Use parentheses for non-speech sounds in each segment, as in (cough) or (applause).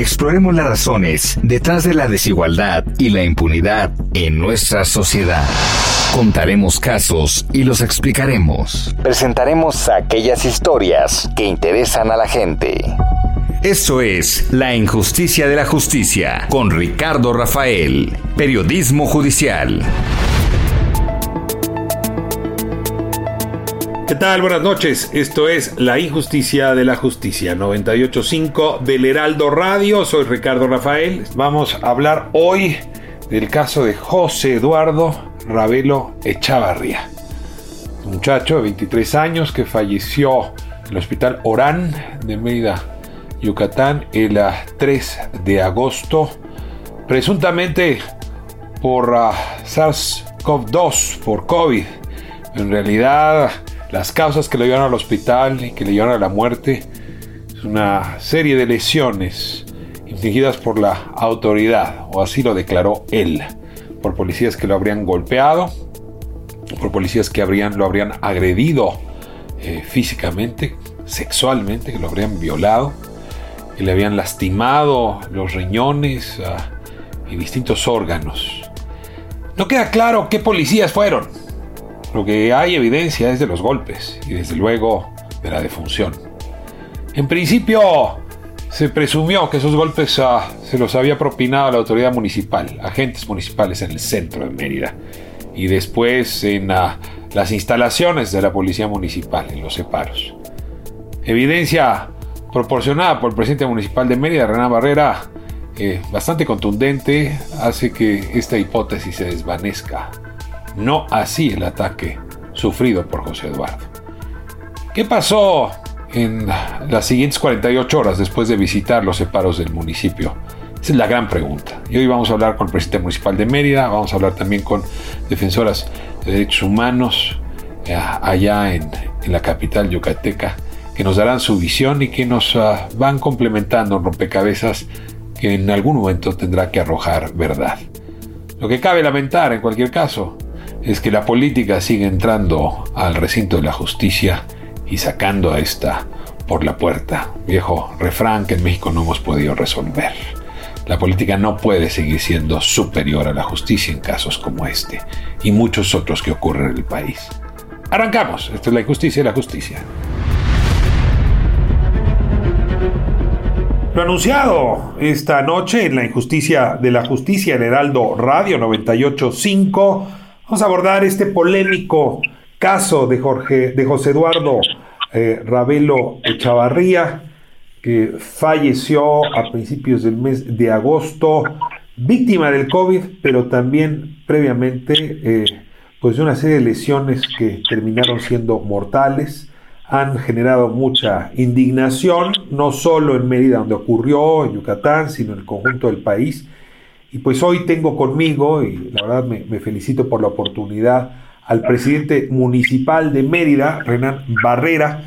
Exploremos las razones detrás de la desigualdad y la impunidad en nuestra sociedad. Contaremos casos y los explicaremos. Presentaremos aquellas historias que interesan a la gente. Eso es La Injusticia de la Justicia con Ricardo Rafael, Periodismo Judicial. ¿Qué tal? Buenas noches. Esto es La Injusticia de la Justicia, 98.5 del Heraldo Radio. Soy Ricardo Rafael. Vamos a hablar hoy del caso de José Eduardo Ravelo Echavarría, un muchacho de 23 años que falleció en el hospital Orán de Mérida, Yucatán, el 3 ah, de agosto, presuntamente por ah, SARS-CoV-2, por COVID. En realidad, las causas que le llevaron al hospital y que le llevaron a la muerte es una serie de lesiones infligidas por la autoridad, o así lo declaró él por policías que lo habrían golpeado, por policías que lo habrían agredido eh, físicamente, sexualmente, que lo habrían violado, que le habían lastimado los riñones ah, y distintos órganos. No queda claro qué policías fueron. Lo que hay evidencia es de los golpes y desde luego de la defunción. En principio, se presumió que esos golpes ah, se los había propinado la autoridad municipal, agentes municipales en el centro de Mérida, y después en ah, las instalaciones de la policía municipal, en los separos. Evidencia proporcionada por el presidente municipal de Mérida, Renan Barrera, eh, bastante contundente, hace que esta hipótesis se desvanezca. No así el ataque sufrido por José Eduardo. ¿Qué pasó en las siguientes 48 horas después de visitar los separos del municipio? Esa es la gran pregunta. Y hoy vamos a hablar con el presidente municipal de Mérida, vamos a hablar también con defensoras de derechos humanos eh, allá en, la capital yucateca, que nos darán su visión y que nos ah, van complementando en rompecabezas que en algún momento tendrá que arrojar verdad. Lo que cabe lamentar en cualquier caso es que la política sigue entrando al recinto de la justicia y sacando a esta por la puerta. Viejo refrán que en México no hemos podido resolver. La política no puede seguir siendo superior a la justicia en casos como este y muchos otros que ocurren en el país. Arrancamos. Esto es la injusticia y la justicia. Lo anunciado esta noche en la injusticia de la justicia en Heraldo Radio 985. Vamos a abordar este polémico caso de Jorge, de José Eduardo eh, Ravelo Echavarría, que falleció a principios del mes de agosto, víctima del COVID, pero también previamente eh, pues de una serie de lesiones que terminaron siendo mortales, han generado mucha indignación, no solo en Mérida donde ocurrió, en Yucatán, sino en el conjunto del país. Y pues hoy tengo conmigo, y la verdad me, felicito por la oportunidad, al presidente municipal de Mérida, Renan Barrera,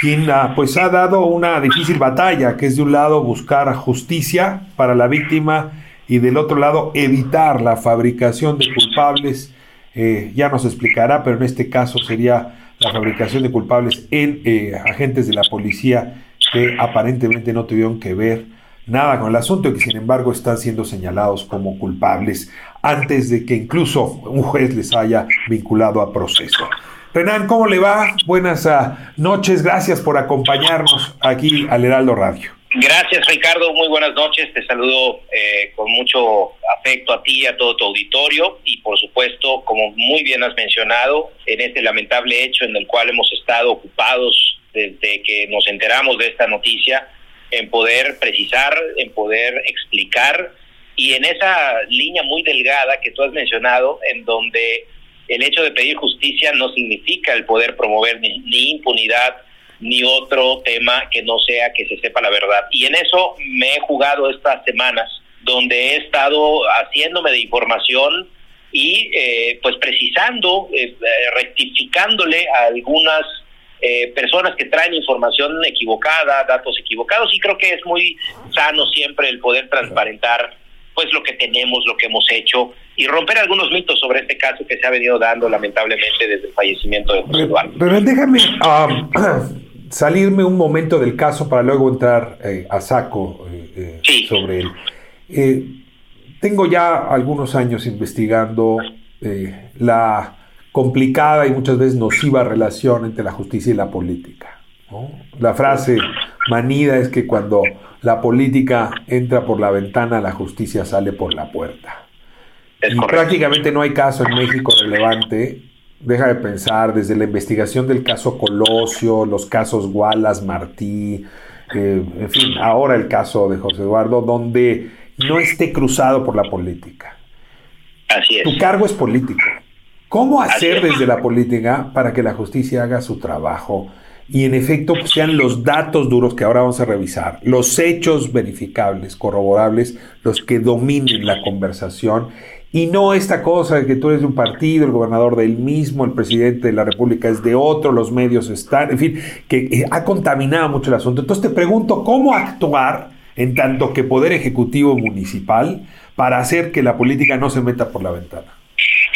quien ah, pues ha dado una difícil batalla, que es de un lado buscar justicia para la víctima y del otro lado evitar la fabricación de culpables. Eh, ya nos explicará, pero en este caso sería la fabricación de culpables en eh, agentes de la policía que aparentemente no tuvieron que ver nada con el asunto y que sin embargo están siendo señalados como culpables antes de que incluso un juez les haya vinculado a proceso. Renan, ¿cómo le va? Buenas ah, noches, gracias por acompañarnos aquí al Heraldo Radio. Gracias Ricardo, muy buenas noches, te saludo eh, con mucho afecto a ti, y a todo tu auditorio y por supuesto, como muy bien has mencionado, en este lamentable hecho en el cual hemos estado ocupados desde que nos enteramos de esta noticia, en poder precisar, en poder explicar y en esa línea muy delgada que tú has mencionado, en donde el hecho de pedir justicia no significa el poder promover ni, ni impunidad ni otro tema que no sea que se sepa la verdad. Y en eso me he jugado estas semanas, donde he estado haciéndome de información y eh, pues precisando, eh, rectificándole a algunas eh, personas que traen información equivocada, datos equivocados, y creo que es muy sano siempre el poder transparentar pues lo que tenemos, lo que hemos hecho y romper algunos mitos sobre este caso que se ha venido dando lamentablemente desde el fallecimiento de José Eduardo. Pero déjame um, (clears throat) salirme un momento del caso para luego entrar eh, a saco eh, eh, sobre él. tengo ya algunos años investigando la complicada y muchas veces nociva relación entre la justicia y la política. La frase manida es que cuando la política entra por la ventana, la justicia sale por la puerta. y prácticamente no hay caso en México relevante deja de pensar desde la investigación del caso Colosio, los casos Wallace, Martí, eh, en fin, ahora el caso de José Eduardo, donde no esté cruzado por la política. Así es. Tu cargo es político. ¿Cómo hacer desde la política para que la justicia haga su trabajo y en efecto sean los datos duros que ahora vamos a revisar, los hechos verificables, corroborables, los que dominen la conversación y no esta cosa de que tú eres de un partido, el gobernador del mismo, el presidente de la República es de otro, los medios están, en fin, que eh, ha contaminado mucho el asunto. Entonces te pregunto, ¿cómo actuar en tanto que poder ejecutivo municipal para hacer que la política no se meta por la ventana?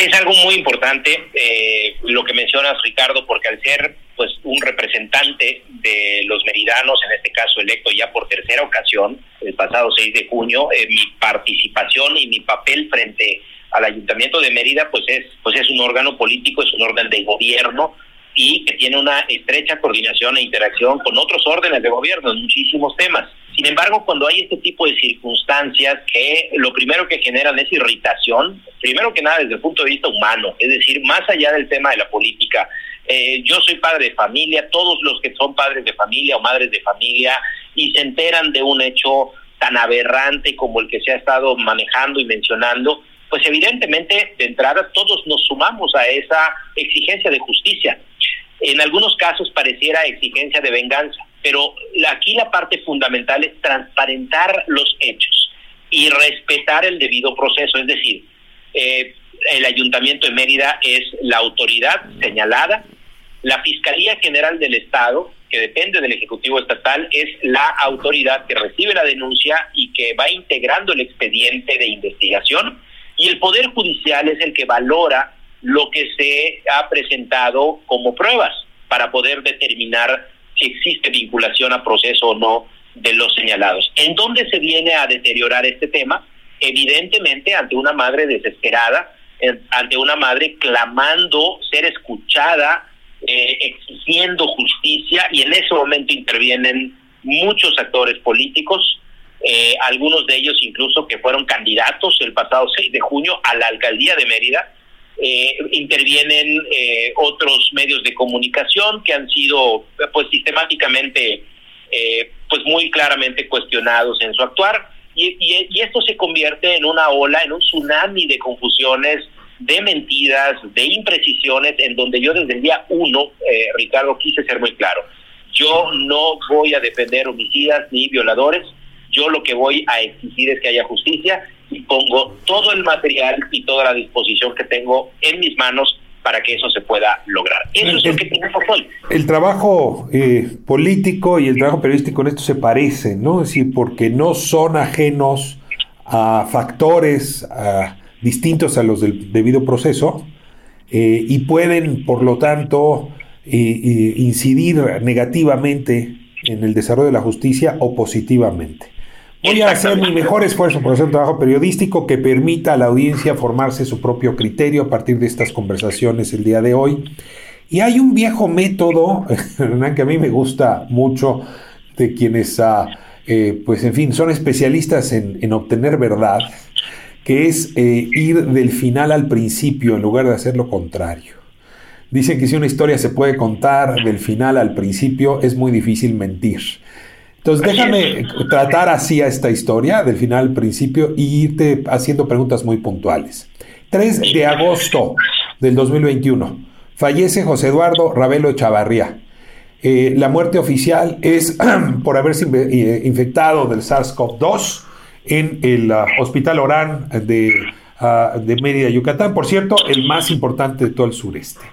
Es algo muy importante eh, lo que mencionas, Ricardo, porque al ser pues un representante de los meridanos, en este caso electo ya por tercera ocasión, el pasado 6 de junio, eh, mi participación y mi papel frente al Ayuntamiento de Mérida pues es pues es un órgano político, es un órgano de gobierno y que tiene una estrecha coordinación e interacción con otros órdenes de gobierno en muchísimos temas. Sin embargo, cuando hay este tipo de circunstancias que lo primero que generan es irritación, primero que nada desde el punto de vista humano, es decir, más allá del tema de la política, eh, yo soy padre de familia, todos los que son padres de familia o madres de familia y se enteran de un hecho tan aberrante como el que se ha estado manejando y mencionando, pues evidentemente de entrada todos nos sumamos a esa exigencia de justicia. En algunos casos pareciera exigencia de venganza, pero aquí la parte fundamental es transparentar los hechos y respetar el debido proceso, es decir, eh, el Ayuntamiento de Mérida es la autoridad señalada, la Fiscalía General del Estado, que depende del Ejecutivo Estatal, es la autoridad que recibe la denuncia y que va integrando el expediente de investigación, y el Poder Judicial es el que valora lo que se ha presentado como pruebas para poder determinar si existe vinculación a proceso o no de los señalados. ¿En dónde se viene a deteriorar este tema? Evidentemente ante una madre desesperada, ante una madre clamando ser escuchada, eh, exigiendo justicia y en ese momento intervienen muchos actores políticos, eh, algunos de ellos incluso que fueron candidatos el pasado 6 de junio a la alcaldía de Mérida, eh, intervienen eh, otros medios de comunicación que han sido pues sistemáticamente eh, pues muy claramente cuestionados en su actuar y, y, esto se convierte en una ola, en un tsunami de confusiones, de mentiras, de imprecisiones, en donde yo desde el día uno, Ricardo, quise ser muy claro. Yo no voy a defender homicidas ni violadores, yo lo que voy a exigir es que haya justicia y pongo todo el material y toda la disposición que tengo en mis manos para que eso se pueda lograr. Eso es lo que tenemos hoy. El trabajo eh, político y el trabajo periodístico en esto se parecen, ¿no? Es decir, porque no son ajenos a factores distintos a los del debido proceso eh, y pueden, por lo tanto, eh, incidir negativamente en el desarrollo de la justicia o positivamente. Voy a hacer mi mejor esfuerzo por hacer un trabajo periodístico que permita a la audiencia formarse su propio criterio a partir de estas conversaciones el día de hoy. Y hay un viejo método, (laughs) que a mí me gusta mucho, de quienes, eh, pues en fin, son especialistas en, obtener verdad, que es eh, ir del final al principio en lugar de hacer lo contrario. Dicen que si una historia se puede contar del final al principio, es muy difícil mentir. Entonces, déjame (laughs) tratar así a esta historia, del final al principio, y irte haciendo preguntas muy puntuales. 3 de agosto del 2021. Fallece José Eduardo Ravelo Chavarría. Eh, la muerte oficial es (clears throat) por haberse eh, infectado del SARS-CoV-2 en el ah, Hospital Orán de, uh, de Mérida, Yucatán. Por cierto, el más importante de todo el sureste.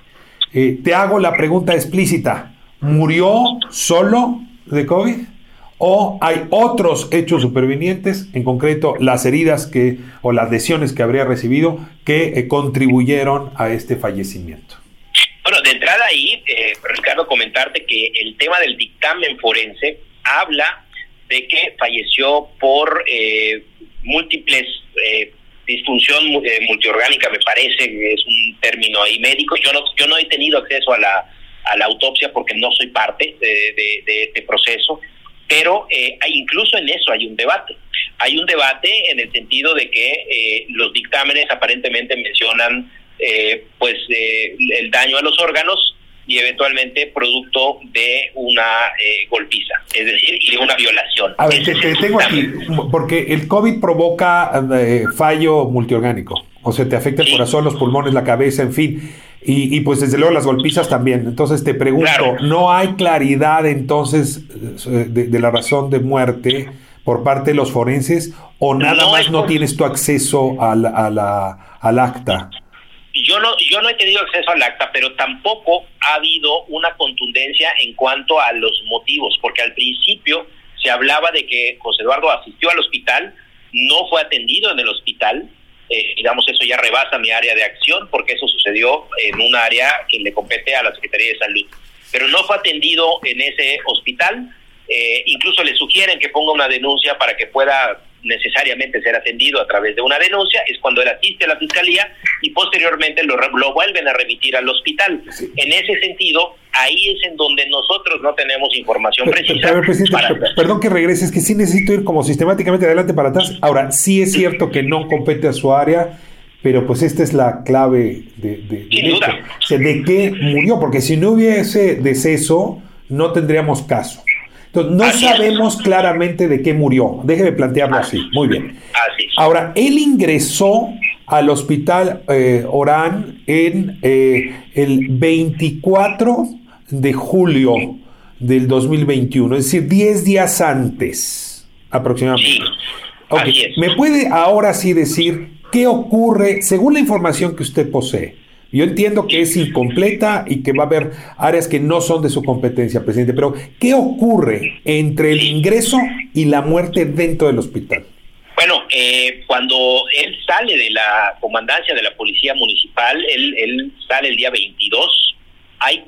Eh, te hago la pregunta explícita. ¿Murió solo de COVID? ¿O hay otros hechos supervinientes, en concreto las heridas que, o las lesiones que habría recibido, que contribuyeron a este fallecimiento? Bueno, de entrada ahí, eh, Ricardo, comentarte que el tema del dictamen forense habla de que falleció por eh, múltiples eh, disfunción eh, multiorgánica, me parece, que es un término ahí médico. Yo no, yo no he tenido acceso a la, a la autopsia porque no soy parte de, este proceso, pero eh, incluso en eso hay un debate. Hay un debate en el sentido de que eh, los dictámenes aparentemente mencionan eh, pues eh, el daño a los órganos y eventualmente producto de una eh, golpiza, es decir, y de una violación. A ver, te, tengo aquí, porque el COVID provoca eh, fallo multiorgánico, o sea, te afecta el corazón, los pulmones, la cabeza, en fin, y, y, pues desde luego las golpizas también. Entonces te pregunto, claro. ¿no hay claridad entonces de, de, la razón de muerte por parte de los forenses o nada no más no por... tienes tu acceso a la, a la, al acta? yo no yo no he tenido acceso al acta, pero tampoco ha habido una contundencia en cuanto a los motivos, porque al principio se hablaba de que José Eduardo asistió al hospital, no fue atendido en el hospital, eh, digamos eso ya rebasa mi área de acción, porque eso sucedió en un área que le compete a la Secretaría de Salud, pero no fue atendido en ese hospital, eh, incluso le sugieren que ponga una denuncia para que pueda necesariamente ser atendido a través de una denuncia, es cuando él asiste a la fiscalía y posteriormente lo, lo vuelven a remitir al hospital. Sí. En ese sentido, ahí es en donde nosotros no tenemos información pero, precisa. Pero, presidente, para... Perdón que regrese, es que sí necesito ir como sistemáticamente adelante para atrás. Ahora, sí es cierto que no compete a su área, pero pues esta es la clave de, de, de, Sin duda. o sea, de qué murió, porque si no hubiese deceso, no tendríamos caso. Entonces, no así sabemos es. claramente de qué murió. Déjeme plantearlo así. así. Muy bien. Así Ahora, él ingresó al hospital eh, Orán en eh, el 24 de julio del 2021, es decir, 10 días antes aproximadamente. Sí. Okay. ¿Me puede ahora sí decir qué ocurre, según la información que usted posee? Yo entiendo que es incompleta y que va a haber áreas que no son de su competencia, presidente, pero ¿qué ocurre entre el ingreso y la muerte dentro del hospital? Bueno, eh, cuando él sale de la comandancia de la policía municipal, él, él sale el día 22, hay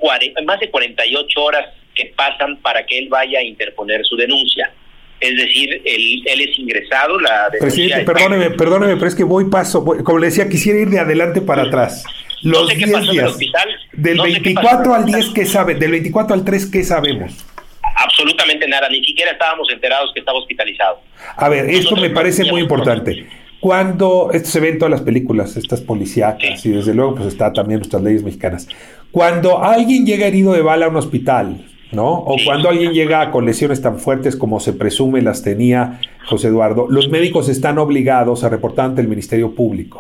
más de 48 horas que pasan para que él vaya a interponer su denuncia. Es decir, él, él es ingresado, la. Presidente, perdóneme, perdóneme, pero es que voy paso, voy, como le decía, quisiera ir de adelante para atrás. Los no sé 10 días, hospital, del no 24 al 10, ¿qué sabe? Del 24 al 3, ¿qué sabemos? Absolutamente nada, ni siquiera estábamos enterados que estaba hospitalizado. A ver, esto me parece muy importante. Cuando, esto se ve en todas las películas, estas policíacas, sí. y desde luego pues está también nuestras leyes mexicanas. Cuando alguien llega herido de bala a un hospital, ¿no? O sí. cuando alguien llega con lesiones tan fuertes como se presume las tenía José Eduardo, los médicos están obligados a reportar ante el Ministerio Público.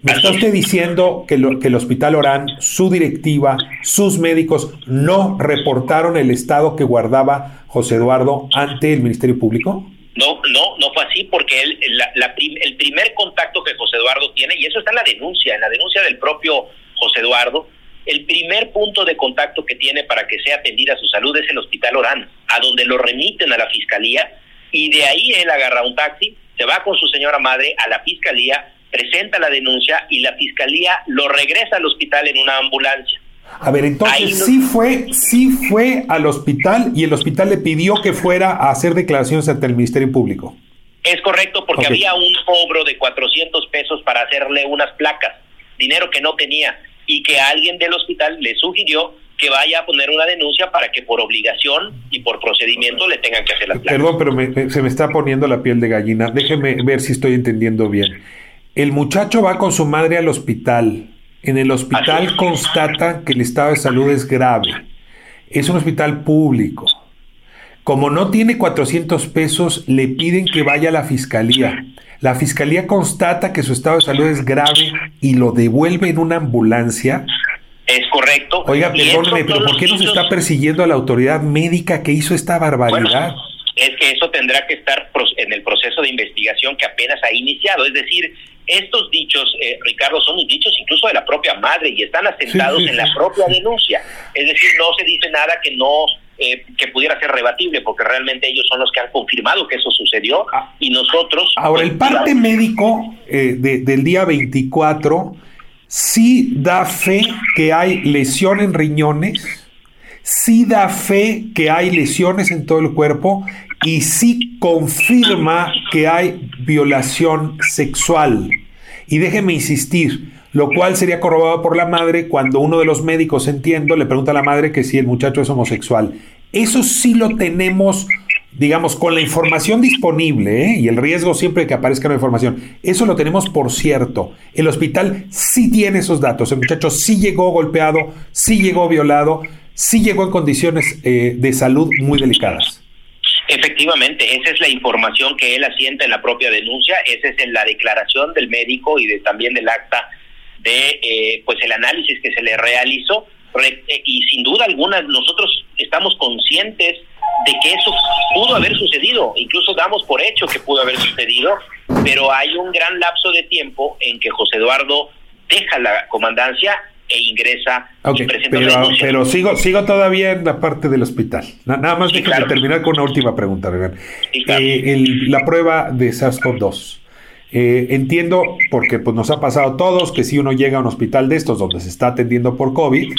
¿Me está usted diciendo que, el Hospital Orán, su directiva, sus médicos no reportaron el estado que guardaba José Eduardo ante el Ministerio Público? No, no, no fue así porque él, el primer contacto que José Eduardo tiene, y eso está en la denuncia, en la denuncia del propio José Eduardo, el primer punto de contacto que tiene para que sea atendida su salud es el Hospital Orán, a donde lo remiten a la Fiscalía, y de ahí él agarra un taxi, se va con su señora madre a la Fiscalía, presenta la denuncia y la fiscalía lo regresa al hospital en una ambulancia. A ver, entonces sí fue, sí fue al hospital y el hospital le pidió que fuera a hacer declaraciones ante el Ministerio Público. Es correcto, porque okay. había un cobro de 400 pesos para hacerle unas placas, dinero que no tenía, y que alguien del hospital le sugirió que vaya a poner una denuncia para que por obligación y por procedimiento le tengan que hacer las placas. Perdón, pero me, se me está poniendo la piel de gallina. Déjeme ver si estoy entendiendo bien. El muchacho va con su madre al hospital. En el hospital constata que el estado de salud es grave. Es un hospital público. Como no tiene 400 pesos, le piden que vaya a la fiscalía. La fiscalía constata que su estado de salud es grave y lo devuelve en una ambulancia. Es correcto. Oiga, perdóneme, pero ¿por qué no se está persiguiendo a la autoridad médica que hizo esta barbaridad? es que eso tendrá que estar en el proceso de investigación que apenas ha iniciado. Es decir, estos dichos, eh, Ricardo, son dichos incluso de la propia madre y están asentados en la propia denuncia. Es decir, no se dice nada que no eh, que pudiera ser rebatible, porque realmente ellos son los que han confirmado que eso sucedió ah. y nosotros... Ahora, el pues, parte médico eh, del día 24 sí da fe que hay lesión en riñones, sí da fe que hay lesiones en todo el cuerpo y sí confirma que hay violación sexual. Y déjeme insistir, lo cual sería corroborado por la madre cuando uno de los médicos, entiendo, le pregunta a la madre que si el muchacho es homosexual. Eso sí lo tenemos, digamos, con la información disponible ¿eh? y el riesgo siempre que aparezca la información. Eso lo tenemos por cierto. El hospital sí tiene esos datos. El muchacho sí llegó golpeado, sí llegó violado, sí llegó en condiciones eh, de salud muy delicadas. Efectivamente, esa es la información que él asienta en la propia denuncia, esa es en la declaración del médico y de, también del acta de eh, pues el análisis que se le realizó. Eh, y sin duda alguna nosotros estamos conscientes de que eso pudo haber sucedido, incluso damos por hecho que pudo haber sucedido, pero hay un gran lapso de tiempo en que José Eduardo deja la comandancia e ingresa y presenta pero, pero sigo sigo todavía en la parte del hospital. Nada más sí, déjame terminar con una última pregunta, eh, la prueba de SARS-CoV-2. Eh, entiendo, porque pues, nos ha pasado a todos, que si uno llega a un hospital de estos donde se está atendiendo por COVID,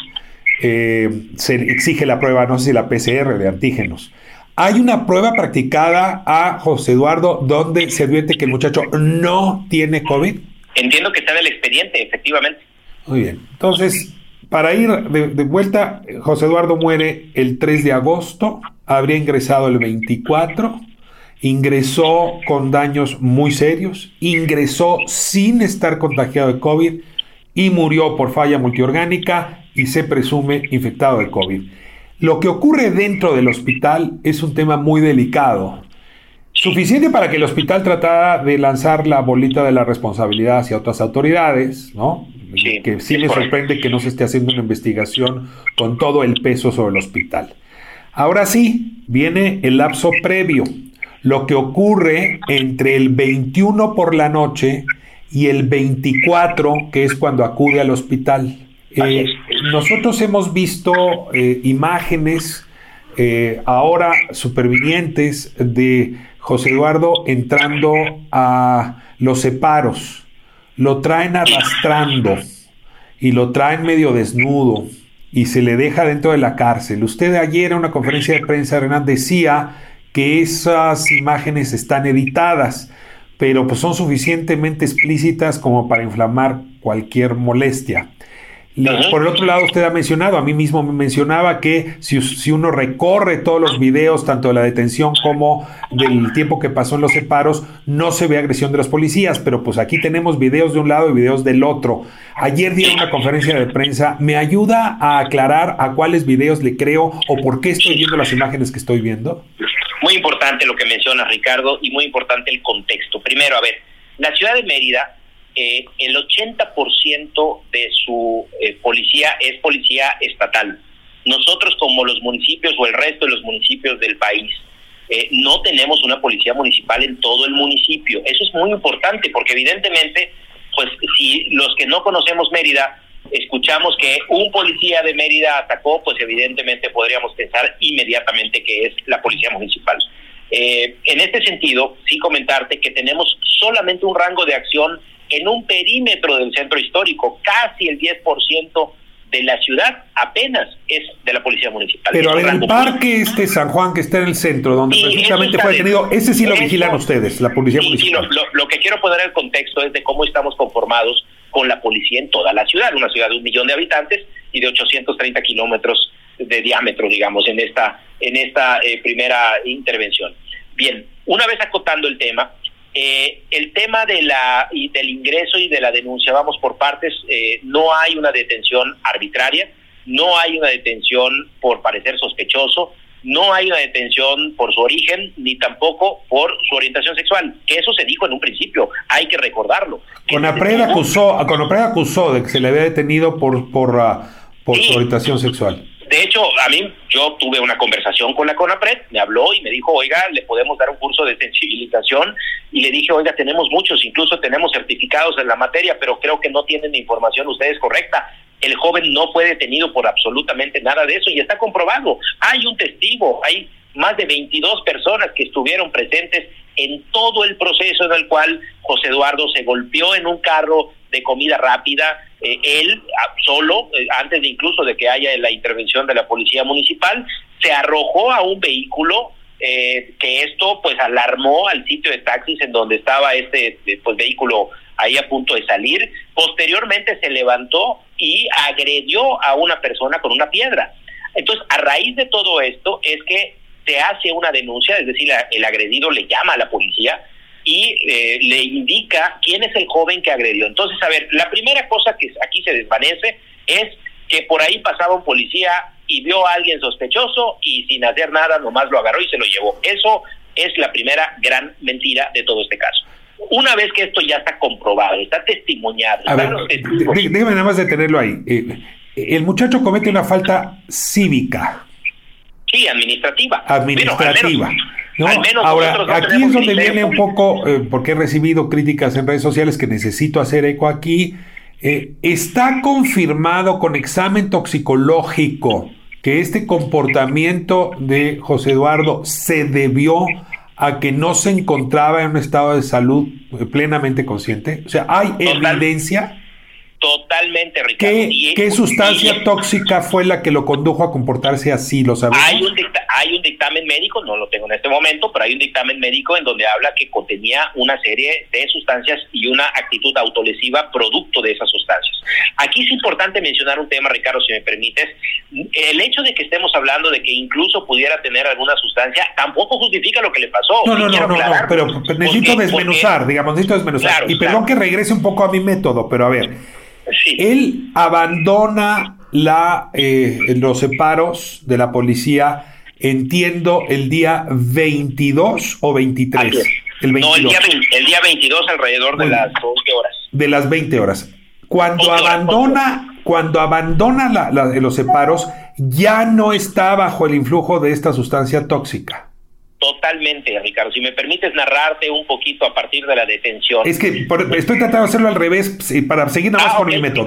eh, se exige la prueba, no sé si la PCR de antígenos. Hay una prueba practicada a José Eduardo donde se advierte que el muchacho no tiene COVID. Entiendo que está en el expediente, efectivamente. Muy bien. Entonces, para ir de, vuelta, José Eduardo muere el 3 de agosto, habría ingresado el 24, ingresó con daños muy serios, ingresó sin estar contagiado de COVID y murió por falla multiorgánica y se presume infectado de COVID. Lo que ocurre dentro del hospital es un tema muy delicado. Suficiente para que el hospital tratara de lanzar la bolita de la responsabilidad hacia otras autoridades, ¿no? Que sí me sorprende que no se esté haciendo una investigación con todo el peso sobre el hospital. Ahora sí, viene el lapso previo lo que ocurre entre el 21 por la noche y el 24, que es cuando acude al hospital. Eh, nosotros hemos visto eh, imágenes eh, ahora supervivientes de José Eduardo entrando a los separos. Lo traen arrastrando y lo traen medio desnudo y se le deja dentro de la cárcel. Usted ayer en una conferencia de prensa, Renan, decía que esas imágenes están editadas, pero pues son suficientemente explícitas como para inflamar cualquier molestia. Por el otro lado, usted ha mencionado, a mí mismo me mencionaba que si, si, uno recorre todos los videos, tanto de la detención como del tiempo que pasó en los separos, no se ve agresión de los policías, pero pues aquí tenemos videos de un lado y videos del otro. Ayer di una conferencia de prensa, ¿me ayuda a aclarar a cuáles videos le creo o por qué estoy viendo las imágenes que estoy viendo? Muy importante lo que menciona Ricardo y muy importante el contexto. Primero, a ver, la ciudad de Mérida, eh, el 80% de su eh, policía es policía estatal. Nosotros como los municipios o el resto de los municipios del país, eh, no tenemos una policía municipal en todo el municipio. Eso es muy importante porque evidentemente, pues si los que no conocemos Mérida escuchamos que un policía de Mérida atacó, pues evidentemente podríamos pensar inmediatamente que es la policía municipal. Eh, en este sentido, sí comentarte que tenemos solamente un rango de acción en un perímetro del centro histórico, casi el 10% de la ciudad apenas es de la policía municipal. Pero el parque este San Juan que está en el centro, donde precisamente fue detenido, ese sí lo vigilan ustedes, la policía municipal. lo, lo, que quiero poner el contexto es de cómo estamos conformados con la policía en toda la ciudad, una ciudad de un millón de habitantes y de 830 kilómetros de diámetro, digamos, en esta, en esta eh, primera intervención. Bien, una vez acotando el tema, eh, el tema de la, y del ingreso y de la denuncia, vamos por partes, eh, no hay una detención arbitraria, no hay una detención por parecer sospechoso, no hay una detención por su origen ni tampoco por su orientación sexual, que eso se dijo en un principio, hay que recordarlo. Conapred acusó, acusó de que se le había detenido por, por, ah, por su orientación sexual. De hecho, a mí yo tuve una conversación con la CONAPRED, me habló y me dijo, oiga, le podemos dar un curso de sensibilización y le dije, oiga, tenemos muchos, incluso tenemos certificados en la materia, pero creo que no tienen información ustedes correcta. El joven no fue detenido por absolutamente nada de eso y está comprobado. Hay un testigo, hay más de 22 personas que estuvieron presentes en todo el proceso en el cual José Eduardo se golpeó en un carro de comida rápida, eh, él ah, solo, eh, antes de incluso de que haya la intervención de la policía municipal, se arrojó a un vehículo eh, que esto pues alarmó al sitio de taxis en donde estaba este pues vehículo ahí a punto de salir. Posteriormente se levantó y agredió a una persona con una piedra. Entonces, a raíz de todo esto es que se hace una denuncia, es decir, el agredido le llama a la policía, y eh, le indica quién es el joven que agredió. Entonces, a ver, la primera cosa que aquí se desvanece es que por ahí pasaba un policía y vio a alguien sospechoso y sin hacer nada nomás lo agarró y se lo llevó. Eso es la primera gran mentira de todo este caso. Una vez que esto ya está comprobado, está testimoniado, a ver, déjame nada más detenerlo ahí. Eh, el muchacho comete una falta cívica. Sí, administrativa. Administrativa. Ahora, aquí es donde viene un poco, eh, porque he recibido críticas en redes sociales que necesito hacer eco aquí. Eh, está confirmado con examen toxicológico que este comportamiento de José Eduardo se debió a que no se encontraba en un estado de salud eh, plenamente consciente. O sea, hay evidencia. Totalmente, Ricardo. ¿Qué, sustancia tóxica fue la que lo condujo a comportarse así? ¿Lo sabemos? Hay un, hay un dictamen médico, no lo tengo en este momento, pero hay un dictamen médico en donde habla que contenía una serie de sustancias y una actitud autolesiva producto de esas sustancias. Aquí es importante mencionar un tema, Ricardo, si me permites. El hecho de que estemos hablando de que incluso pudiera tener alguna sustancia tampoco justifica lo que le pasó. No, no, no, no, pero necesito desmenuzar, digamos, necesito desmenuzar. y perdón que regrese un poco a mi método, pero a ver. Él abandona la, eh, los separos de la policía entiendo, el día 22 o 23. El No, el día, el día 22 alrededor de las 20 horas. De las 20 horas. Cuando abandona, cuando abandona la, los separos, ya no está bajo el influjo de esta sustancia tóxica. Totalmente, Ricardo. Si me permites narrarte un poquito a partir de la detención. Es que estoy tratando de hacerlo al revés para seguir nada más ah, con el método.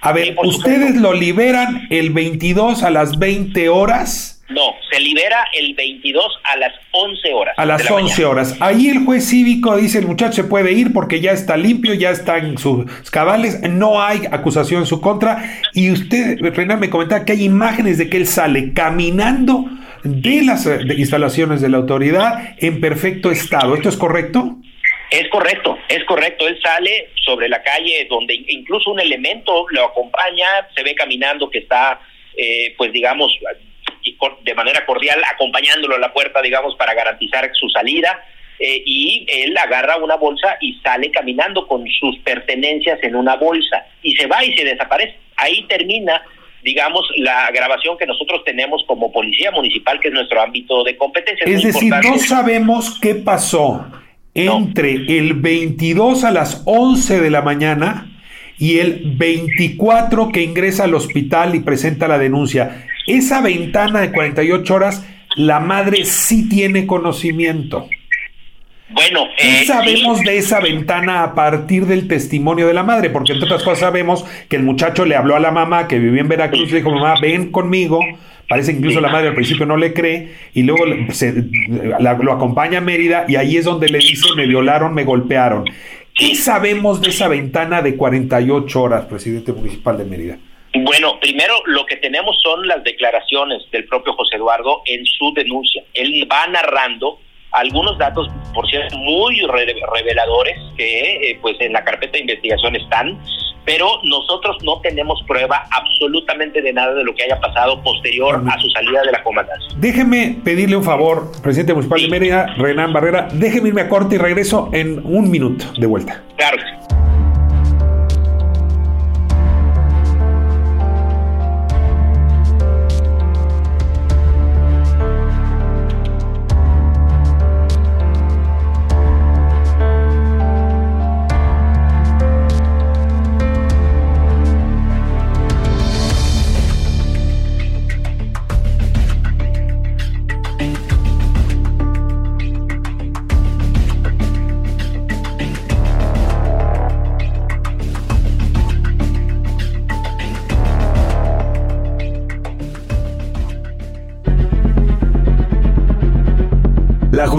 A ver, ustedes lo liberan el 22 a las 20 horas no, se libera el 22 a las 11 horas. A las 11 horas. Ahí el juez cívico dice el muchacho se puede ir porque ya está limpio, ya está en sus cabales, no hay acusación en su contra. Y usted, Renan, me comentaba que hay imágenes de que él sale caminando de las instalaciones de la autoridad en perfecto estado. ¿Esto es correcto? Es correcto, es correcto. Él sale sobre la calle donde incluso un elemento lo acompaña, se ve caminando que está, eh, pues digamos, de manera cordial acompañándolo a la puerta, digamos, para garantizar su salida. Eh, y él agarra una bolsa y sale caminando con sus pertenencias en una bolsa y se va y se desaparece. Ahí termina, digamos, la grabación que nosotros tenemos como policía municipal, que es nuestro ámbito de competencia. Es, decir, no sabemos qué pasó entre el 22 a las 11 de la mañana y el 24 que ingresa al hospital y presenta la denuncia. Esa ventana de 48 horas, la madre sí tiene conocimiento. Bueno, ¿qué eh, sabemos de esa ventana a partir del testimonio de la madre? Porque entre otras cosas sabemos que el muchacho le habló a la mamá que vivía en Veracruz le dijo, mamá, ven conmigo. Parece que incluso la madre al principio no le cree y luego lo acompaña a Mérida y ahí es donde le dice, me violaron, me golpearon. ¿Qué sabemos de esa ventana de 48 horas, presidente municipal de Mérida? Bueno, primero lo que tenemos son las declaraciones del propio José Eduardo en su denuncia. Él va narrando algunos datos, por cierto, muy reveladores que eh, pues en la carpeta de investigación están, pero nosotros no tenemos prueba absolutamente de nada de lo que haya pasado posterior a su salida de la comandancia. Déjeme pedirle un favor, presidente municipal de Mérida, Renan Barrera, déjeme irme a corte y regreso en un minuto de vuelta. Claro.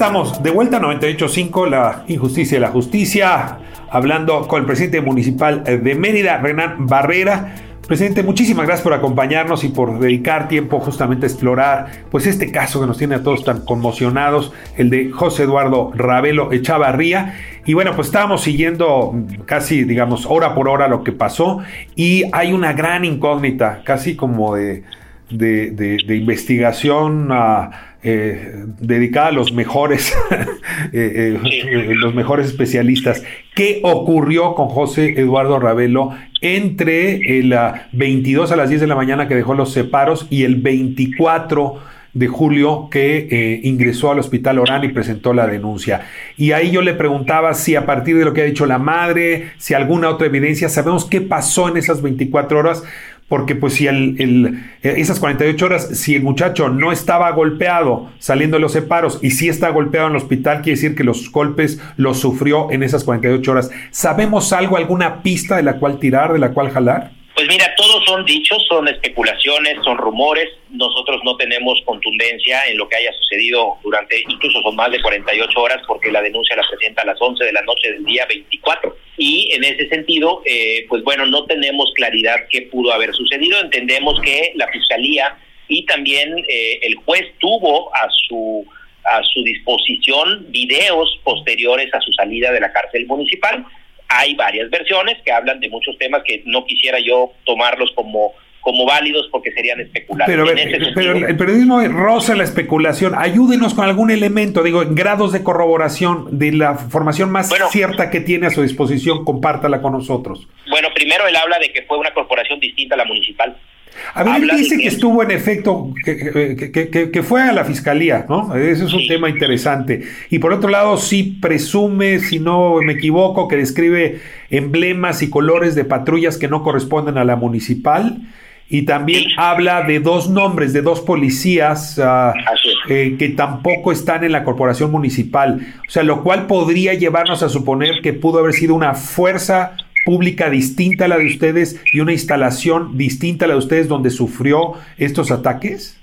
Estamos de vuelta a 98.5, la injusticia y la justicia, hablando con el presidente municipal de Mérida, Renan Barrera. Presidente, muchísimas gracias por acompañarnos y por dedicar tiempo justamente a explorar pues este caso que nos tiene a todos tan conmocionados, el de José Eduardo Ravelo Echavarría. Y bueno, pues estábamos siguiendo casi, digamos, hora por hora lo que pasó y hay una gran incógnita, casi como de, de, investigación eh, dedicada a los mejores, (laughs) eh, eh, los mejores especialistas. ¿Qué ocurrió con José Eduardo Ravelo entre el 22 a las 10 de la mañana que dejó los separos y el 24 de julio que ingresó al hospital Orán y presentó la denuncia. Y ahí yo le preguntaba si a partir de lo que ha dicho la madre, si alguna otra evidencia, sabemos qué pasó en esas 24 horas, porque pues si el, esas 48 horas, si el muchacho no estaba golpeado saliendo de los separos y si está golpeado en el hospital, quiere decir que los golpes los sufrió en esas 48 horas. ¿Sabemos algo, alguna pista de la cual tirar, de la cual jalar? Pues mira, todos son dichos, son especulaciones, son rumores. Nosotros no tenemos contundencia en lo que haya sucedido durante, incluso son más de 48 horas, porque la denuncia la presenta a las 11 de la noche del día 24. Y en ese sentido, eh, pues bueno, no tenemos claridad qué pudo haber sucedido. Entendemos que la fiscalía y también eh, el juez tuvo a su a su disposición videos posteriores a su salida de la cárcel municipal hay varias versiones que hablan de muchos temas que no quisiera yo tomarlos como como válidos porque serían especulaciones. Pero, el periodismo roza la especulación. Ayúdenos con algún elemento, digo, en grados de corroboración de la formación más cierta que tiene a su disposición, compártala con nosotros. Bueno, primero él habla de que fue una corporación distinta a la municipal. A ver, él dice que, estuvo en efecto, que, fue a la fiscalía, ¿no? Ese es un tema interesante. Y por otro lado, sí presume, si no me equivoco, que describe emblemas y colores de patrullas que no corresponden a la municipal. Y también habla de dos nombres, de dos policías ah, eh, que tampoco están en la corporación municipal. O sea, lo cual podría llevarnos a suponer que pudo haber sido una fuerza pública distinta a la de ustedes y una instalación distinta a la de ustedes donde sufrió estos ataques?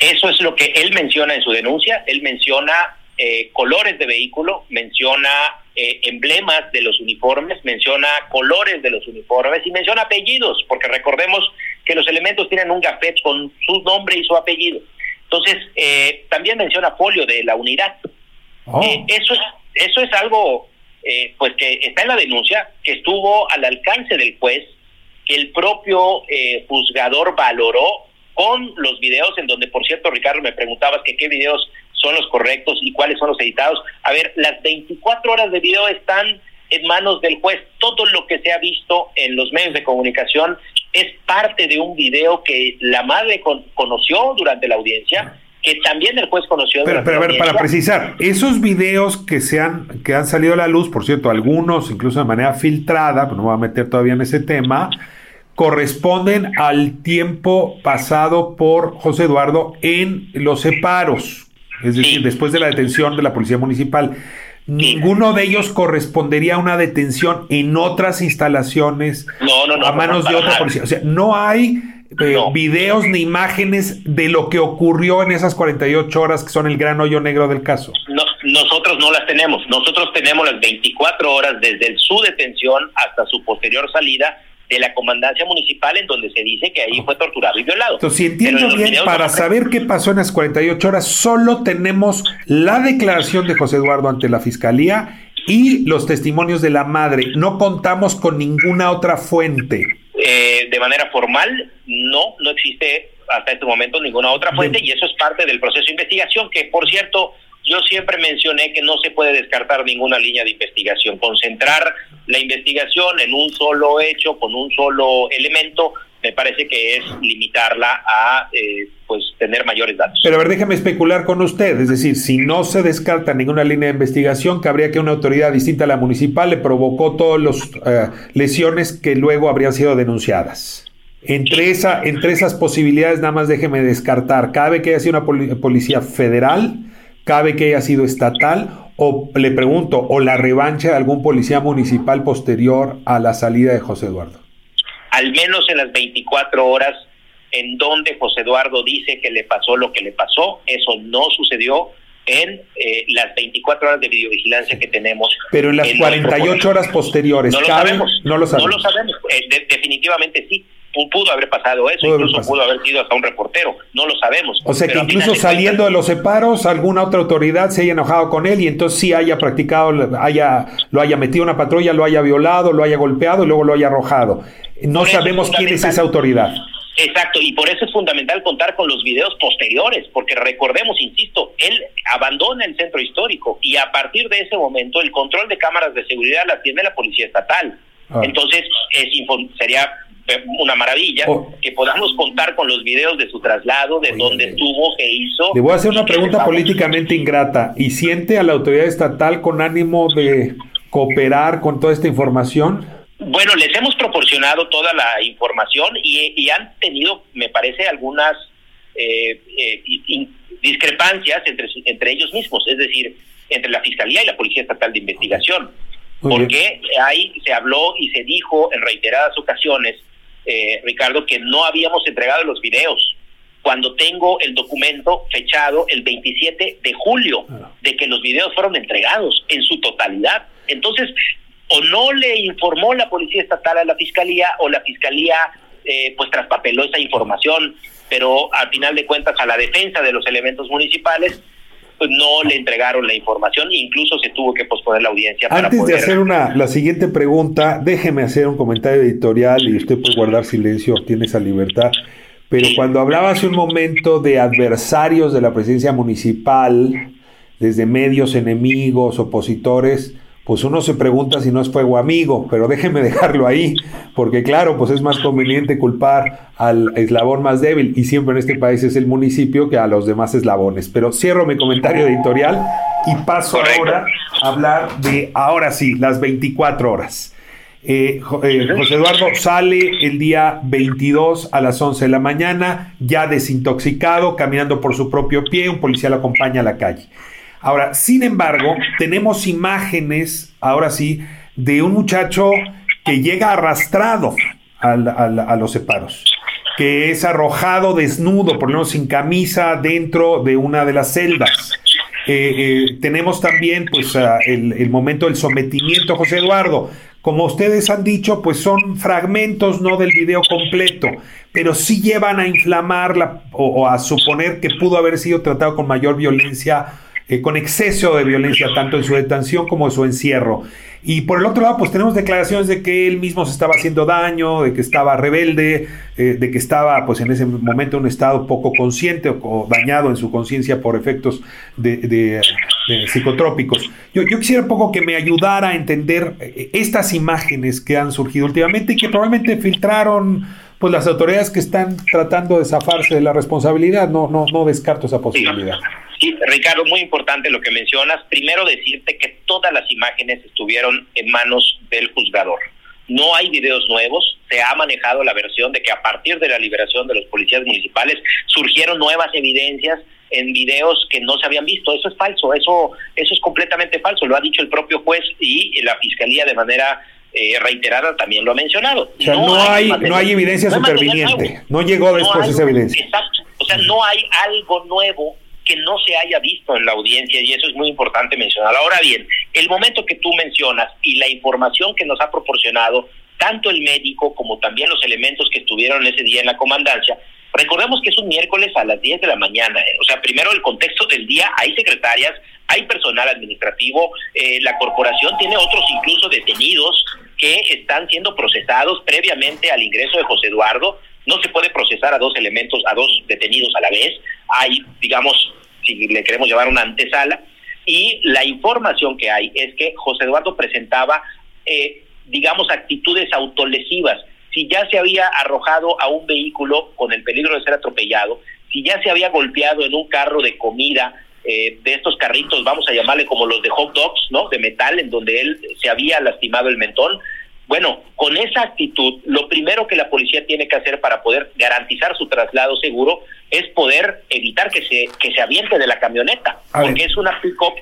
Eso es lo que él menciona en su denuncia. Él menciona eh, colores de vehículo, menciona eh, emblemas de los uniformes, menciona colores de los uniformes y menciona apellidos, porque recordemos que los elementos tienen un gafet con su nombre y su apellido. Entonces, eh, también menciona folio de la unidad. Oh. eso, es, eso es algo eh, pues que está en la denuncia, que estuvo al alcance del juez, que el propio eh, juzgador valoró con los videos, en donde, por cierto, Ricardo, me preguntabas que qué videos son los correctos y cuáles son los editados. A ver, las 24 horas de video están en manos del juez. Todo lo que se ha visto en los medios de comunicación es parte de un video que la madre conoció durante la audiencia que también el juez conoció. Pero, pero a ver, para precisar, esos videos que se han, que han salido a la luz, por cierto, algunos incluso de manera filtrada, pero no voy a meter todavía en ese tema, corresponden al tiempo pasado por José Eduardo en los separos, es decir, después de la detención de la policía municipal. Ninguno de ellos correspondería a una detención en otras instalaciones a manos de otra policía. O sea, no hay eh, videos ni imágenes de lo que ocurrió en esas 48 horas que son el gran hoyo negro del caso. nosotros no las tenemos. Nosotros tenemos las 24 horas desde su detención hasta su posterior salida de la comandancia municipal en donde se dice que ahí fue torturado y violado. Entonces, si entiendo bien, para saber qué pasó en las 48 horas, solo tenemos la declaración de José Eduardo ante la fiscalía y los testimonios de la madre. No contamos con ninguna otra fuente. Eh, de manera formal, no, no existe hasta este momento ninguna otra fuente y eso es parte del proceso de investigación que, por cierto, yo siempre mencioné que no se puede descartar ninguna línea de investigación. Concentrar la investigación en un solo hecho, con un solo elemento, me parece que es limitarla a eh, pues tener mayores datos. Pero a ver, déjame especular con usted, es decir, si no se descarta ninguna línea de investigación, cabría que una autoridad distinta a la municipal le provocó todas las eh, lesiones que luego habrían sido denunciadas. Entre, esa, entre esas posibilidades, nada más déjeme descartar, ¿cabe que haya sido una policía federal? ¿Cabe que haya sido estatal? O le pregunto, ¿o la revancha de algún policía municipal posterior a la salida de José Eduardo? Al menos en las 24 horas en donde José Eduardo dice que le pasó lo que le pasó, eso no sucedió en eh, las 24 horas de videovigilancia que tenemos. Pero en las 48 horas posteriores, no lo sabemos. No lo sabemos. No lo sabemos. Eh, definitivamente sí pudo haber pasado eso, incluso pudo haber sido hasta un reportero, no lo sabemos. O sea que incluso saliendo de los separos, alguna otra autoridad se haya enojado con él y entonces sí haya practicado, haya, lo haya metido una patrulla, lo haya violado, lo haya golpeado y luego lo haya arrojado. No sabemos quién es esa autoridad. Exacto, y por eso es fundamental contar con los videos posteriores, porque recordemos, insisto, él abandona el centro histórico y a partir de ese momento el control de cámaras de seguridad las tiene la Policía Estatal. Ah. Entonces, es, sería una maravilla oh. que podamos contar con los videos de su traslado, de dónde estuvo, qué hizo. Le voy a hacer una pregunta políticamente ingrata. ¿Y siente a la autoridad estatal con ánimo de cooperar con toda esta información? Bueno, les hemos proporcionado toda la información y, han tenido, me parece, algunas eh, eh, discrepancias entre, entre ellos mismos, es decir, entre la Fiscalía y la Policía Estatal de Investigación. porque ahí se habló y se dijo en reiteradas ocasiones eh, Ricardo, que no habíamos entregado los videos. Cuando tengo el documento fechado el 27 de julio de que los videos fueron entregados en su totalidad. Entonces, o no le informó la Policía Estatal a la Fiscalía o la Fiscalía eh, pues traspapeló esa información, pero al final de cuentas a la defensa de los elementos municipales no le entregaron la información e incluso se tuvo que posponer la audiencia. Antes de hacer una la siguiente pregunta, déjeme hacer un comentario editorial y usted puede guardar silencio, tiene esa libertad. Pero cuando hablaba hace un momento de adversarios de la presidencia municipal, desde medios enemigos, opositores, pues uno se pregunta si no es fuego amigo, pero déjeme (laughs) dejarlo ahí, porque claro, pues es más conveniente culpar al eslabón más débil, y siempre en este país es el municipio que a los demás eslabones. Pero cierro mi comentario editorial y paso ahora a hablar de, ahora sí, las 24 horas. Eh, eh, José Eduardo sale el día 22 a las 11 de la mañana, ya desintoxicado, caminando por su propio pie, un policía lo acompaña a la calle. Ahora, sin embargo, tenemos imágenes, ahora sí, de un muchacho que llega arrastrado a los separos, que es arrojado desnudo, por lo menos sin camisa, dentro de una de las celdas. Eh, eh, tenemos también pues el, momento del sometimiento José Eduardo. Como ustedes han dicho, pues son fragmentos no del video completo, pero sí llevan a inflamar o a suponer que pudo haber sido tratado con mayor violencia eh, con exceso de violencia, tanto en su detención como en su encierro. Y por el otro lado, pues tenemos declaraciones de que él mismo se estaba haciendo daño, de que estaba rebelde, eh, de que estaba pues en ese momento en un estado poco consciente o, dañado en su conciencia por efectos de, psicotrópicos. Yo, yo, quisiera un poco que me ayudara a entender eh, estas imágenes que han surgido últimamente y que probablemente filtraron pues las autoridades que están tratando de zafarse de la responsabilidad. No, no, no descarto esa posibilidad. Sí, Ricardo, muy importante lo que mencionas. Primero decirte que todas las imágenes estuvieron en manos del juzgador. No hay videos nuevos, se ha manejado la versión de que a partir de la liberación de los policías municipales surgieron nuevas evidencias en videos que no se habían visto. Eso es falso, eso, eso es completamente falso, lo ha dicho el propio juez y la fiscalía de manera eh, reiterada también lo ha mencionado. O sea, no, hay, no hay evidencia superviniente, no llegó después esa evidencia. Exacto, o sea, no hay algo nuevo que no se haya visto en la audiencia y eso es muy importante mencionar. Ahora bien, el momento que tú mencionas y la información que nos ha proporcionado tanto el médico como también los elementos que estuvieron ese día en la comandancia, recordemos que es un miércoles a las 10 de la mañana, ¿eh? o sea, primero el contexto del día, hay secretarias, hay personal administrativo, eh, la corporación tiene otros incluso detenidos que están siendo procesados previamente al ingreso de José Eduardo, no se puede procesar a dos elementos, a dos detenidos a la vez. Hay, digamos, si le queremos llevar una antesala. Y la información que hay es que José Eduardo presentaba, eh, digamos, actitudes autolesivas. si ya se había arrojado a un vehículo con el peligro de ser atropellado, si ya se había golpeado en un carro de comida, eh, de estos carritos, vamos a llamarle como los de hot dogs, ¿no? De metal, en donde él se había lastimado el mentón. Bueno, con esa actitud, lo primero que la policía tiene que hacer para poder garantizar su traslado seguro es poder evitar que se que se aviente de la camioneta, porque es una pick-up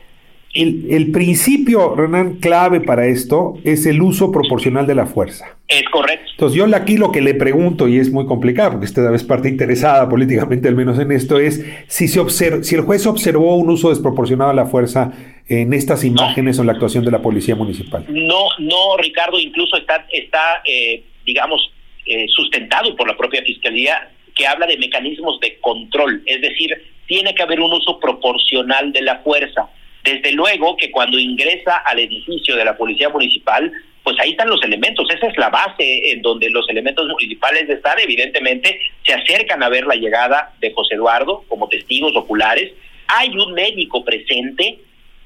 el, principio, Renan, clave para esto es el uso proporcional de la fuerza. Es correcto. Entonces yo aquí lo que le pregunto, y es muy complicado, porque usted es parte interesada políticamente al menos en esto, es si, se si el juez observó un uso desproporcionado de la fuerza en estas imágenes o en la actuación de la policía municipal. No, no, Ricardo, incluso está, está eh, digamos, eh, sustentado por la propia Fiscalía que habla de mecanismos de control, es decir, tiene que haber un uso proporcional de la fuerza. Desde luego que cuando ingresa al edificio de la Policía Municipal, pues ahí están los elementos, esa es la base en donde los elementos municipales están, evidentemente se acercan a ver la llegada de José Eduardo como testigos oculares, hay un médico presente,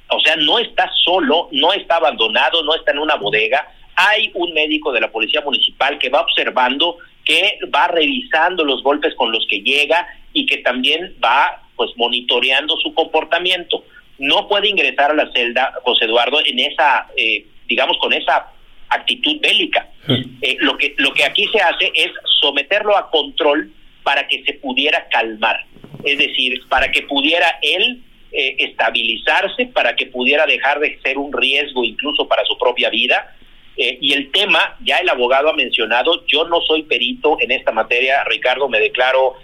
o sea, no está solo, no está abandonado, no está en una bodega, hay un médico de la Policía Municipal que va observando, que va revisando los golpes con los que llega y que también va pues monitoreando su comportamiento no puede ingresar a la celda José Eduardo en esa, eh, digamos, con esa actitud bélica. Eh, lo que lo que aquí se hace es someterlo a control para que se pudiera calmar, es decir, para que pudiera él eh, estabilizarse, para que pudiera dejar de ser un riesgo incluso para su propia vida. y el tema, ya el abogado ha mencionado, yo no soy perito en esta materia, Ricardo, me declaro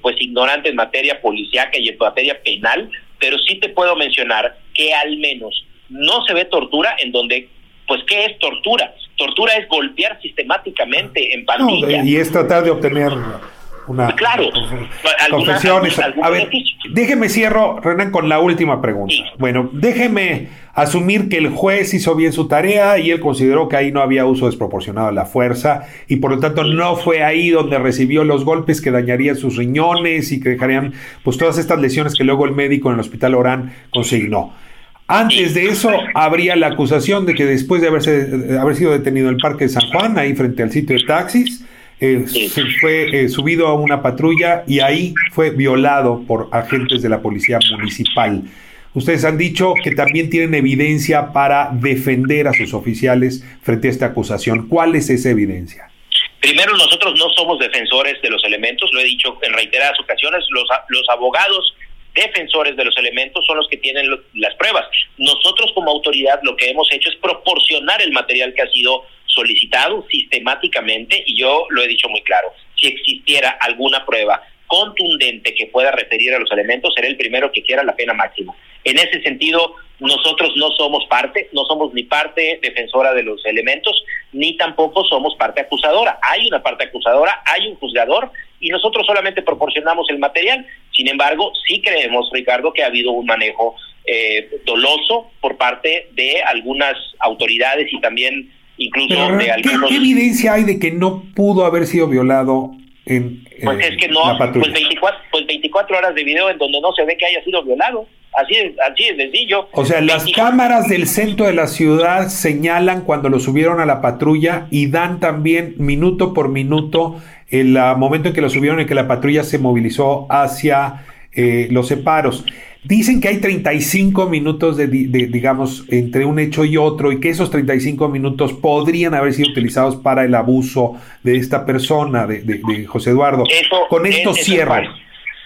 pues ignorante en materia policíaca y en materia penal, pero sí te puedo mencionar que al menos no se ve tortura en donde, pues, ¿qué es tortura? Tortura es golpear sistemáticamente en pandilla. y es tratar de obtener una claro, confesiones. a ver, déjeme cierro, Renan, con la última pregunta. Bueno, déjeme asumir que el juez hizo bien su tarea y él consideró que ahí no había uso desproporcionado de la fuerza y por lo tanto no fue ahí donde recibió los golpes que dañarían sus riñones y que dejarían pues todas estas lesiones que luego el médico en el hospital Orán consignó. Antes de eso, habría la acusación de que después de haberse, haber sido detenido en el Parque de San Juan, ahí frente al sitio de taxis, eh, se fue eh, subido a una patrulla y ahí fue violado por agentes de la policía municipal. Ustedes han dicho que también tienen evidencia para defender a sus oficiales frente a esta acusación. ¿Cuál es esa evidencia? Primero, nosotros no somos defensores de los elementos, lo he dicho en reiteradas ocasiones, los, los abogados defensores de los elementos son los que tienen las pruebas. Nosotros como autoridad lo que hemos hecho es proporcionar el material que ha sido solicitado sistemáticamente y yo lo he dicho muy claro, si existiera alguna prueba contundente que pueda referir a los elementos, seré el primero que quiera la pena máxima. En ese sentido, nosotros no somos parte, no somos ni parte defensora de los elementos, ni tampoco somos parte acusadora. Hay una parte acusadora, hay un juzgador y nosotros solamente proporcionamos el material. Sin embargo, sí creemos, Ricardo, que ha habido un manejo eh, doloso por parte de algunas autoridades y también incluso de algunos... ¿qué, evidencia hay de que no pudo haber sido violado en, pues es que no, pues 24, pues 24 horas de video en donde no se ve que haya sido violado. Así es, así es sencillo. O sea, las cámaras del centro de la ciudad señalan cuando lo subieron a la patrulla y dan también minuto por minuto el momento en que lo subieron y que la patrulla se movilizó hacia eh, los separos. Dicen que hay 35 minutos de, digamos, entre un hecho y otro y que esos 35 minutos podrían haber sido utilizados para el abuso de esta persona, de, José Eduardo. Con esto cierra.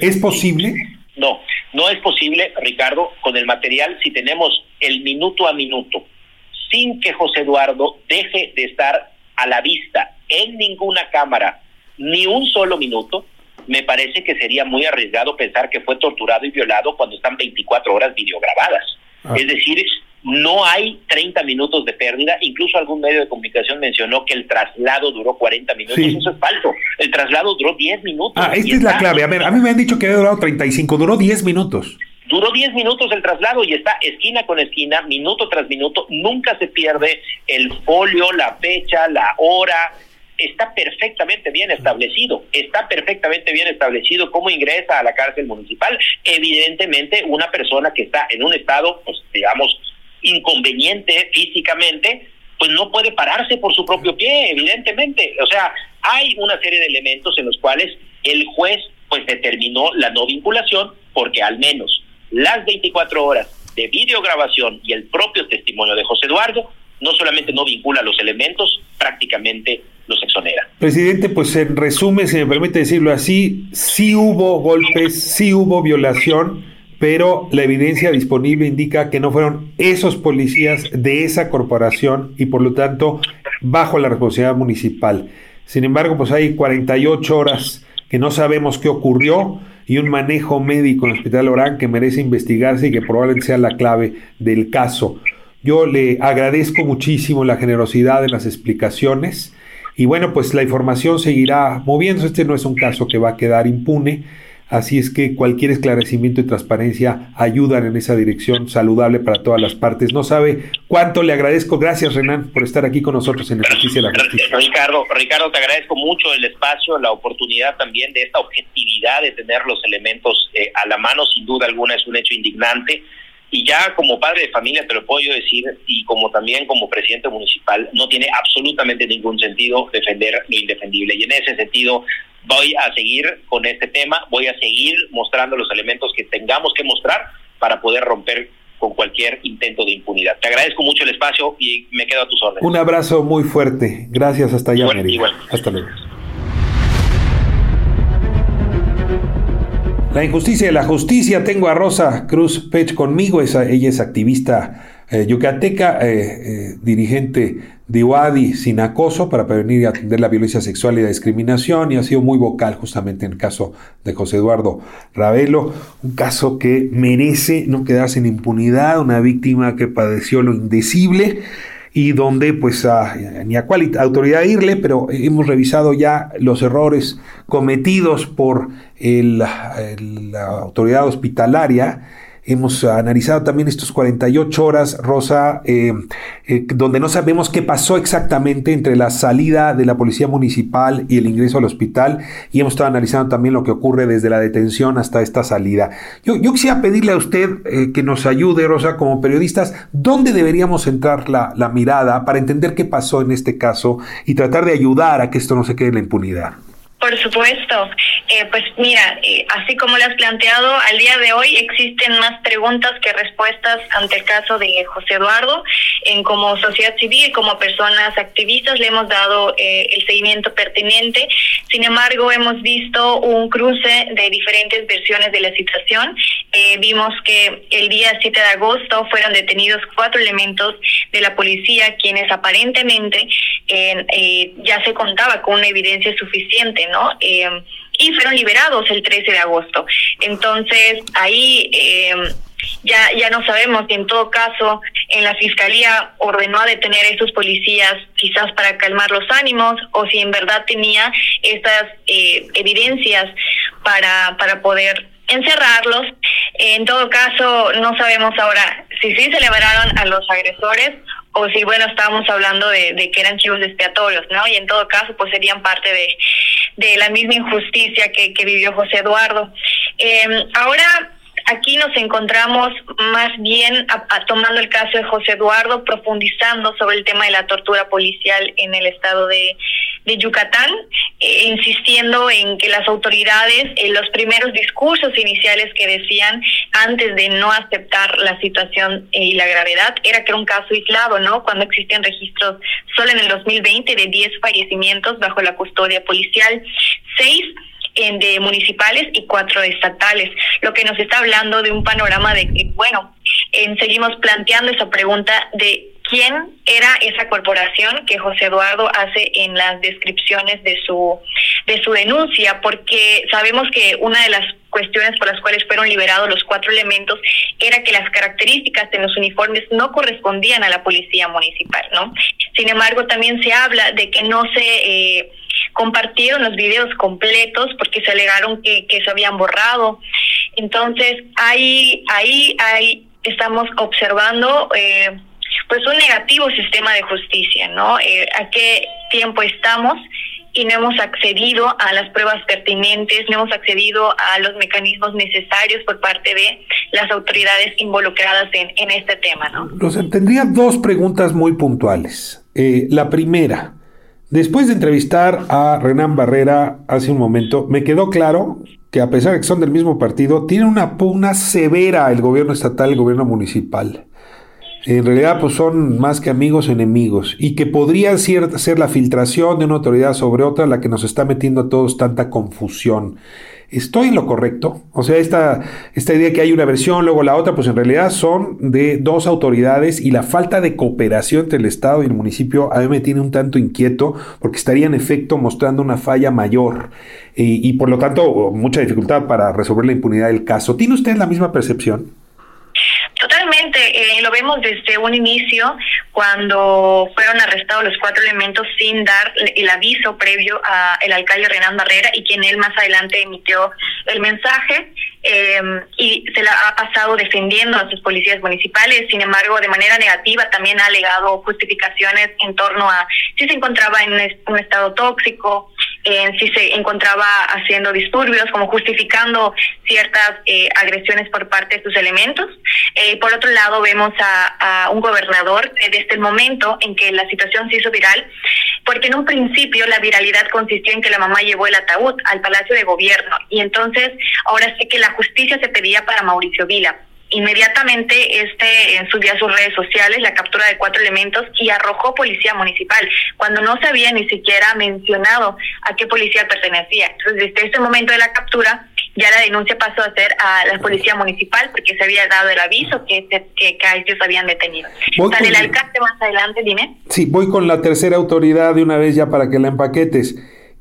¿Es posible? No, no es posible, Ricardo, con el material si tenemos el minuto a minuto, sin que José Eduardo deje de estar a la vista en ninguna cámara ni un solo minuto, me parece que sería muy arriesgado pensar que fue torturado y violado cuando están 24 horas videograbadas. Ah. Es decir, no hay 30 minutos de pérdida. Incluso algún medio de comunicación mencionó que el traslado duró 40 minutos. Eso es falso. El traslado duró 10 minutos. Ah, esta es la clave. A ver, a mí me han dicho que había durado 35. Duró 10 minutos. Duró 10 minutos el traslado y está esquina con esquina, minuto tras minuto. Nunca se pierde el folio, la fecha, la hora, está perfectamente bien establecido, está perfectamente bien establecido cómo ingresa a la cárcel municipal. Evidentemente, una persona que está en un estado, pues digamos, inconveniente físicamente, pues no puede pararse por su propio pie, evidentemente. O sea, hay una serie de elementos en los cuales el juez pues determinó la no vinculación porque al menos las 24 horas de videograbación y el propio testimonio de José Eduardo no solamente no vincula los elementos, prácticamente los exonera. Presidente, pues en resumen, si me permite decirlo así, sí hubo golpes, sí hubo violación, pero la evidencia disponible indica que no fueron esos policías de esa corporación y por lo tanto bajo la responsabilidad municipal. Sin embargo, pues hay 48 horas que no sabemos qué ocurrió y un manejo médico en el Hospital Orán que merece investigarse y que probablemente sea la clave del caso. Yo le agradezco muchísimo la generosidad de las explicaciones y bueno, pues la información seguirá moviéndose. Este no es un caso que va a quedar impune. Así es que cualquier esclarecimiento y transparencia ayudan en esa dirección saludable para todas las partes. No sabe cuánto le agradezco. Gracias, Renan, por estar aquí con nosotros en Justicia de la Justicia. Ricardo, Ricardo, te agradezco mucho el espacio, la oportunidad también de esta objetividad de tener los elementos eh, a la mano. Sin duda alguna es un hecho indignante. Y ya como padre de familia te lo puedo yo decir, y como también como presidente municipal, no tiene absolutamente ningún sentido defender lo indefendible. Y en ese sentido voy a seguir con este tema, voy a seguir mostrando los elementos que tengamos que mostrar para poder romper con cualquier intento de impunidad. Te agradezco mucho el espacio y me quedo a tus órdenes. Un abrazo muy fuerte. Gracias, hasta allá. Hasta luego. La injusticia de la justicia. Tengo a Rosa Cruz Pech conmigo. Esa, ella es activista eh, yucateca, eh, eh, dirigente de UADI sin acoso para prevenir y atender la violencia sexual y la discriminación. Y ha sido muy vocal justamente en el caso de José Eduardo Ravelo. Un caso que merece no quedarse en impunidad. Una víctima que padeció lo indecible y donde pues ni a cuál autoridad irle, pero hemos revisado ya los errores cometidos por la autoridad hospitalaria Hemos analizado también estos 48 horas, Rosa, eh, eh, donde no sabemos qué pasó exactamente entre la salida de la policía municipal y el ingreso al hospital. Y hemos estado analizando también lo que ocurre desde la detención hasta esta salida. Yo, quisiera pedirle a usted eh, que nos ayude, Rosa, como periodistas, ¿dónde deberíamos centrar la, la mirada para entender qué pasó en este caso y tratar de ayudar a que esto no se quede en la impunidad? Por supuesto. Eh, pues mira, eh, así como lo has planteado, al día de hoy existen más preguntas que respuestas ante el caso de José Eduardo. En como sociedad civil, como personas activistas, le hemos dado eh, el seguimiento pertinente. Sin embargo, hemos visto un cruce de diferentes versiones de la situación. vimos que el día 7 de agosto fueron detenidos cuatro elementos de la policía, quienes aparentemente ya se contaba con una evidencia suficiente ¿no? Em, y fueron liberados el 13 de agosto. Entonces, ahí em, ya, ya no sabemos si en todo caso en la fiscalía ordenó a detener a estos policías quizás para calmar los ánimos o si en verdad tenía estas eh, evidencias para, para poder encerrarlos. En todo caso, no sabemos ahora si sí se liberaron a los agresores o si, bueno, estábamos hablando de, que eran chivos expiatorios, ¿no? Y en todo caso, pues serían parte de, de la misma injusticia que, que vivió José Eduardo. Eh, ahora, aquí nos encontramos más bien tomando el caso de José Eduardo, profundizando sobre el tema de la tortura policial en el estado de, Yucatán, eh, insistiendo en que las autoridades, en los primeros discursos iniciales que decían antes de no aceptar la situación y la gravedad, era que era un caso aislado, ¿no? Cuando existen registros solo en el 2020 de 10 fallecimientos bajo la custodia policial, seis de municipales y cuatro estatales, lo que nos está hablando de un panorama de que, bueno, seguimos planteando esa pregunta de quién era esa corporación que José Eduardo hace en las descripciones de su de su denuncia, porque sabemos que una de las cuestiones por las cuales fueron liberados los cuatro elementos era que las características de los uniformes no correspondían a la policía municipal, ¿no? Sin embargo, también se habla de que no se eh, compartieron los videos completos porque se alegaron que, que se habían borrado. Entonces, ahí, ahí, ahí estamos observando eh, pues un negativo sistema de justicia, ¿no? Eh, ¿A qué tiempo estamos? y no hemos accedido a las pruebas pertinentes, no hemos accedido a los mecanismos necesarios por parte de las autoridades involucradas en, en este tema. ¿no? tendría dos preguntas muy puntuales. Eh, la primera, después de entrevistar a Renan Barrera hace un momento, me quedó claro que a pesar de que son del mismo partido, tienen una pugna severa el gobierno estatal y el gobierno municipal. En realidad, pues son más que amigos enemigos y que podría ser, la filtración de una autoridad sobre otra la que nos está metiendo a todos tanta confusión. ¿Estoy en lo correcto? O sea, esta, idea que hay una versión, luego la otra, pues en realidad son de dos autoridades y la falta de cooperación entre el Estado y el municipio a mí me tiene un tanto inquieto porque estaría en efecto mostrando una falla mayor y por lo tanto mucha dificultad para resolver la impunidad del caso. ¿Tiene usted la misma percepción? Eh, lo vemos desde un inicio cuando fueron arrestados los cuatro elementos sin dar el aviso previo al alcalde Renan Barrera y quien él más adelante emitió el mensaje eh, y se la ha pasado defendiendo a sus policías municipales. Sin embargo, de manera negativa también ha alegado justificaciones en torno a si se encontraba en un estado tóxico, en si se encontraba haciendo disturbios, como justificando ciertas eh, agresiones por parte de sus elementos. Eh, por otro lado, vemos a, un gobernador desde este momento en que la situación se hizo viral, porque en un principio la viralidad consistió en que la mamá llevó el ataúd al Palacio de Gobierno y entonces ahora sí que la justicia se pedía para Mauricio Vila. Inmediatamente este subió a sus redes sociales la captura de cuatro elementos y arrojó policía municipal, cuando no se había ni siquiera mencionado a qué policía pertenecía. Entonces, desde ese momento de la captura, ya la denuncia pasó a ser a la policía municipal porque se había dado el aviso que, que, que a ellos habían detenido. Sale el alcalde más adelante, dime. Sí, voy con la tercera autoridad de una vez ya para que la empaquetes.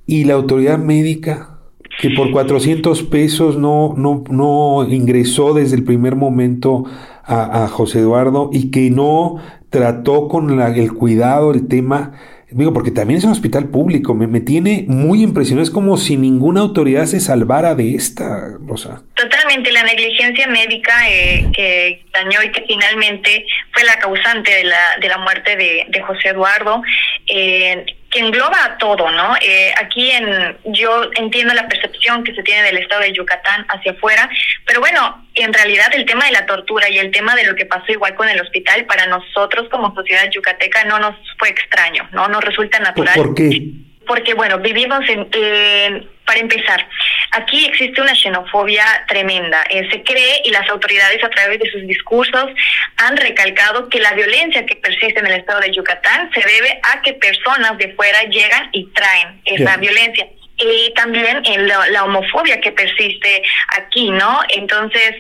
¿Y la autoridad médica? Que por 400 pesos no, no, no ingresó desde el primer momento a, José Eduardo y que no trató con el cuidado, el tema. Digo, porque también es un hospital público, me, me, tiene muy impresionado, es como si ninguna autoridad se salvara de esta, Rosa. Totalmente, la negligencia médica eh, que dañó y que finalmente fue la causante de la, de la muerte de, de José Eduardo, eh, que engloba a todo, ¿no? Eh, aquí en, yo entiendo la percepción que se tiene del estado de Yucatán hacia afuera, pero bueno, en realidad el tema de la tortura y el tema de lo que pasó igual con el hospital, para nosotros como sociedad yucateca no nos fue extraño, ¿no? Nos resulta natural. ¿Por qué? Porque, bueno, vivimos en, eh, para empezar, aquí existe una xenofobia tremenda. Eh, se cree y las autoridades a través de sus discursos han recalcado que la violencia que persiste en el estado de Yucatán se debe a que personas de fuera llegan y traen esa violencia y también en la, homofobia que persiste aquí, ¿no? Entonces,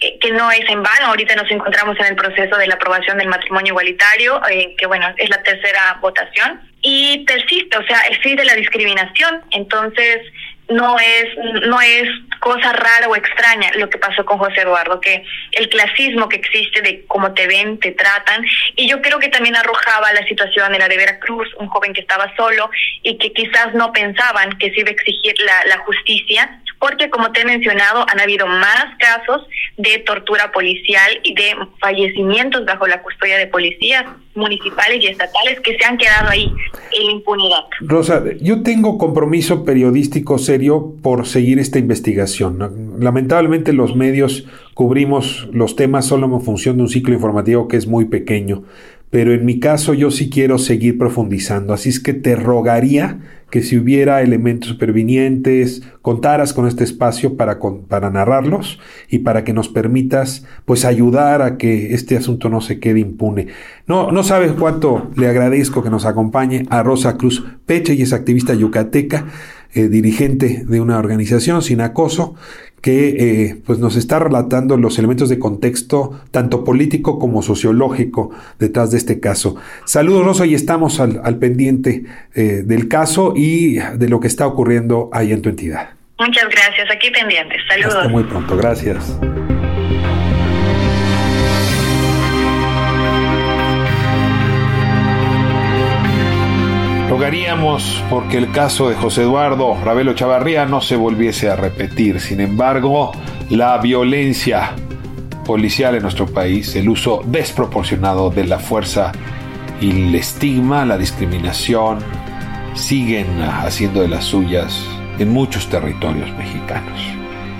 eh, que no es en vano, ahorita nos encontramos en el proceso de la aprobación del matrimonio igualitario, eh, que bueno, es la tercera votación, y persiste, o sea, existe la discriminación, entonces no es no es cosa rara o extraña lo que pasó con José Eduardo, que el clasismo que existe de cómo te ven, te tratan, y yo creo que también arrojaba la situación de la de Veracruz, un joven que estaba solo y que quizás no pensaban que se iba a exigir la, la justicia, porque como te he mencionado, han habido más casos de tortura policial y de fallecimientos bajo la custodia de policías municipales y estatales que se han quedado ahí en impunidad. Rosa, yo tengo compromiso periodístico serio por seguir esta investigación. Lamentablemente los medios cubrimos los temas solo en función de un ciclo informativo que es muy pequeño, pero en mi caso yo sí quiero seguir profundizando, así es que te rogaría que si hubiera elementos supervinientes, contaras con este espacio para, para narrarlos y para que nos permitas pues ayudar a que este asunto no se quede impune. No, no sabes cuánto le agradezco que nos acompañe a Rosa Cruz Peche y es activista yucateca, eh, dirigente de una organización sin acoso, que eh, pues nos está relatando los elementos de contexto, tanto político como sociológico, detrás de este caso. Saludos, Rosa, y estamos al, pendiente eh, del caso y de lo que está ocurriendo ahí en tu entidad. Muchas gracias, aquí pendientes. Saludos. Hasta muy pronto, gracias. Rogaríamos porque el caso de José Eduardo Ravelo Chavarría no se volviese a repetir. Sin embargo, la violencia policial en nuestro país, el uso desproporcionado de la fuerza y el estigma, la discriminación, siguen haciendo de las suyas en muchos territorios mexicanos.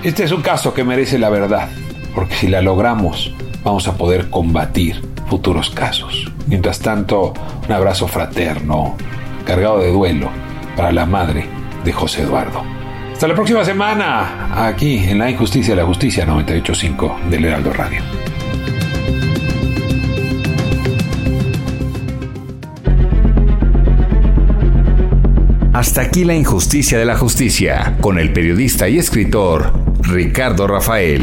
Este es un caso que merece la verdad, porque si la logramos, vamos a poder combatir futuros casos. Mientras tanto, un abrazo fraterno, cargado de duelo para la madre de José Eduardo. Hasta la próxima semana, aquí en La Injusticia de la Justicia 985 del Heraldo Radio. Hasta aquí la injusticia de la justicia, con el periodista y escritor Ricardo Rafael.